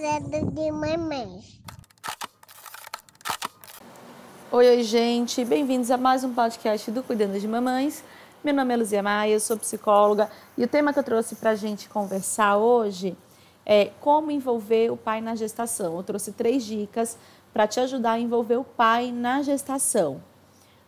cuidando de mamães. Oi, oi, gente. Bem-vindos a mais um podcast do Cuidando de Mamães. Meu nome é Luzia Maia, eu sou psicóloga e o tema que eu trouxe para a gente conversar hoje é como envolver o pai na gestação. Eu trouxe três dicas para te ajudar a envolver o pai na gestação.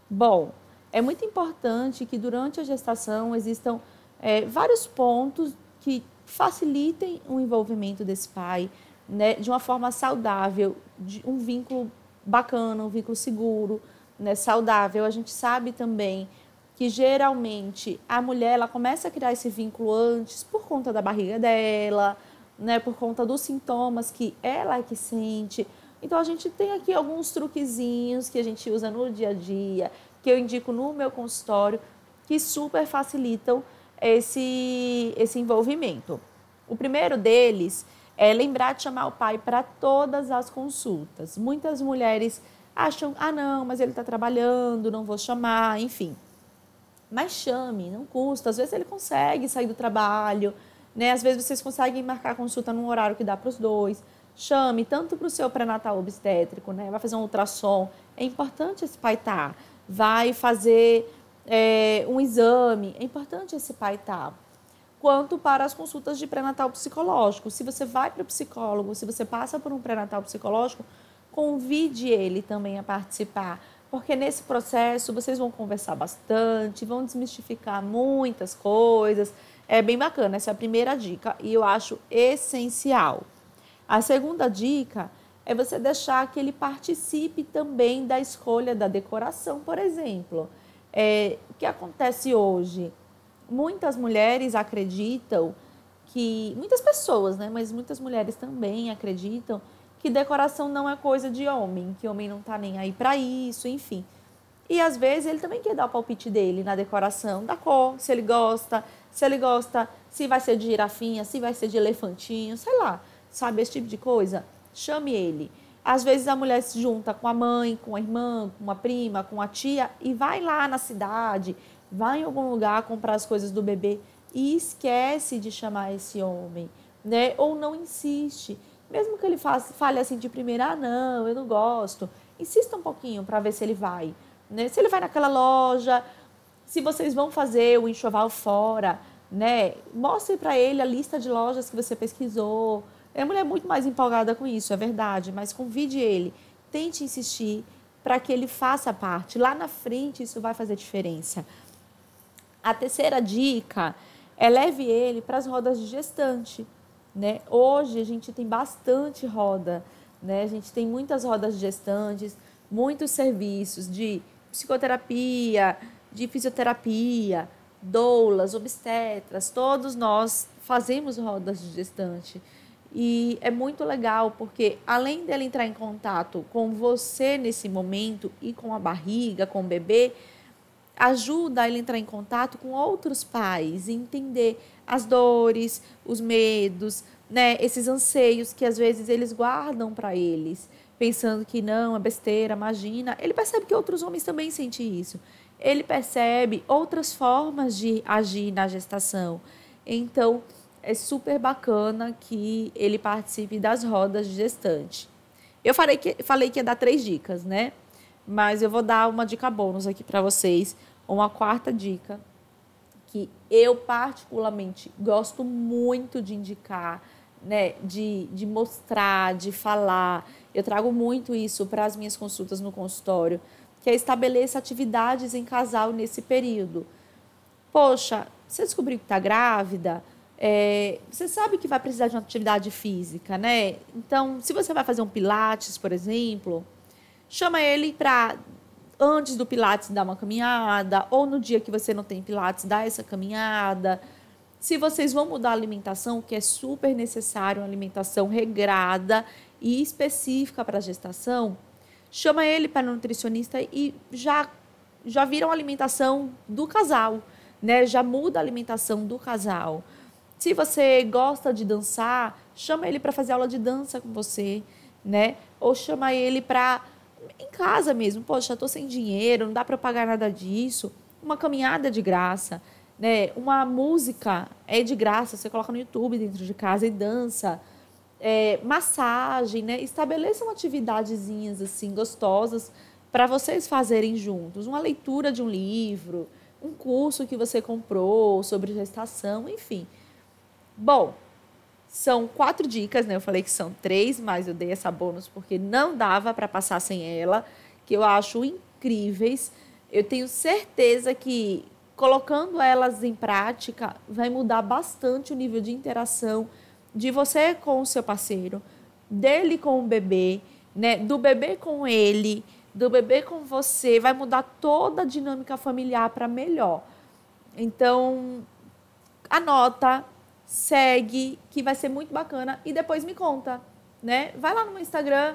Bom, é muito importante que durante a gestação existam é, vários pontos que facilitem o envolvimento desse pai né, de uma forma saudável, de um vínculo bacana, um vínculo seguro, né, saudável. A gente sabe também que geralmente a mulher ela começa a criar esse vínculo antes por conta da barriga dela, né, por conta dos sintomas que ela é que sente. Então a gente tem aqui alguns truquezinhos que a gente usa no dia a dia, que eu indico no meu consultório, que super facilitam esse, esse envolvimento. O primeiro deles é lembrar de chamar o pai para todas as consultas. Muitas mulheres acham, ah, não, mas ele está trabalhando, não vou chamar, enfim. Mas chame, não custa. Às vezes ele consegue sair do trabalho, né? Às vezes vocês conseguem marcar consulta num horário que dá para os dois. Chame tanto para o seu pré-natal obstétrico, né? Vai fazer um ultrassom. É importante esse pai estar. Tá. Vai fazer é, um exame, é importante esse pai estar. Tá. Quanto para as consultas de pré-natal psicológico. Se você vai para o psicólogo, se você passa por um pré-natal psicológico, convide ele também a participar. Porque nesse processo vocês vão conversar bastante, vão desmistificar muitas coisas. É bem bacana, essa é a primeira dica e eu acho essencial. A segunda dica é você deixar que ele participe também da escolha da decoração, por exemplo. É, o que acontece hoje? Muitas mulheres acreditam que. Muitas pessoas, né? Mas muitas mulheres também acreditam que decoração não é coisa de homem, que homem não está nem aí para isso, enfim. E às vezes ele também quer dar o palpite dele na decoração, da cor, se ele gosta, se ele gosta, se vai ser de girafinha, se vai ser de elefantinho, sei lá, sabe esse tipo de coisa? Chame ele. Às vezes a mulher se junta com a mãe, com a irmã, com uma prima, com a tia e vai lá na cidade, vai em algum lugar comprar as coisas do bebê e esquece de chamar esse homem, né? Ou não insiste. Mesmo que ele faça, fale assim de primeira, ah, não, eu não gosto. Insista um pouquinho para ver se ele vai. Né? Se ele vai naquela loja, se vocês vão fazer o enxoval fora, né? Mostre para ele a lista de lojas que você pesquisou, a mulher é muito mais empolgada com isso, é verdade, mas convide ele, tente insistir para que ele faça parte. Lá na frente isso vai fazer diferença. A terceira dica é leve ele para as rodas de gestante. Né? Hoje a gente tem bastante roda, né? a gente tem muitas rodas de gestantes, muitos serviços de psicoterapia, de fisioterapia, doulas, obstetras, todos nós fazemos rodas de gestante. E é muito legal porque, além dela entrar em contato com você nesse momento e com a barriga, com o bebê, ajuda ele a entrar em contato com outros pais e entender as dores, os medos, né, esses anseios que às vezes eles guardam para eles, pensando que não, é besteira, imagina. Ele percebe que outros homens também sentem isso. Ele percebe outras formas de agir na gestação. Então, é super bacana que ele participe das rodas de gestante. Eu falei que, falei que ia dar três dicas, né? Mas eu vou dar uma dica bônus aqui para vocês, uma quarta dica que eu particularmente gosto muito de indicar, né, de, de mostrar, de falar. Eu trago muito isso para as minhas consultas no consultório, que é estabeleça atividades em casal nesse período. Poxa, você descobriu que está grávida? É, você sabe que vai precisar de uma atividade física, né? Então, se você vai fazer um pilates, por exemplo, chama ele para antes do pilates dar uma caminhada, ou no dia que você não tem pilates, dar essa caminhada. Se vocês vão mudar a alimentação, que é super necessário, uma alimentação regrada e específica para a gestação, chama ele para nutricionista e já já viram a alimentação do casal, né? Já muda a alimentação do casal. Se você gosta de dançar, chama ele para fazer aula de dança com você, né? Ou chama ele para em casa mesmo. Poxa, estou sem dinheiro, não dá para pagar nada disso. Uma caminhada de graça, né? Uma música é de graça, você coloca no YouTube dentro de casa e dança. é, massagem, né? Estabeleçam atividadezinhas assim gostosas para vocês fazerem juntos. Uma leitura de um livro, um curso que você comprou sobre gestação, enfim. Bom, são quatro dicas, né? Eu falei que são três, mas eu dei essa bônus porque não dava para passar sem ela, que eu acho incríveis. Eu tenho certeza que colocando elas em prática vai mudar bastante o nível de interação de você com o seu parceiro, dele com o bebê, né? Do bebê com ele, do bebê com você, vai mudar toda a dinâmica familiar para melhor. Então, anota, segue, que vai ser muito bacana e depois me conta, né? Vai lá no meu Instagram,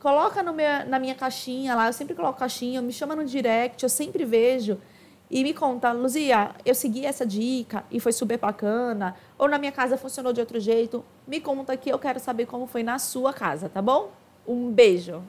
coloca no meu, na minha caixinha lá, eu sempre coloco caixinha, me chama no direct, eu sempre vejo e me conta, Luzia, eu segui essa dica e foi super bacana, ou na minha casa funcionou de outro jeito. Me conta que eu quero saber como foi na sua casa, tá bom? Um beijo.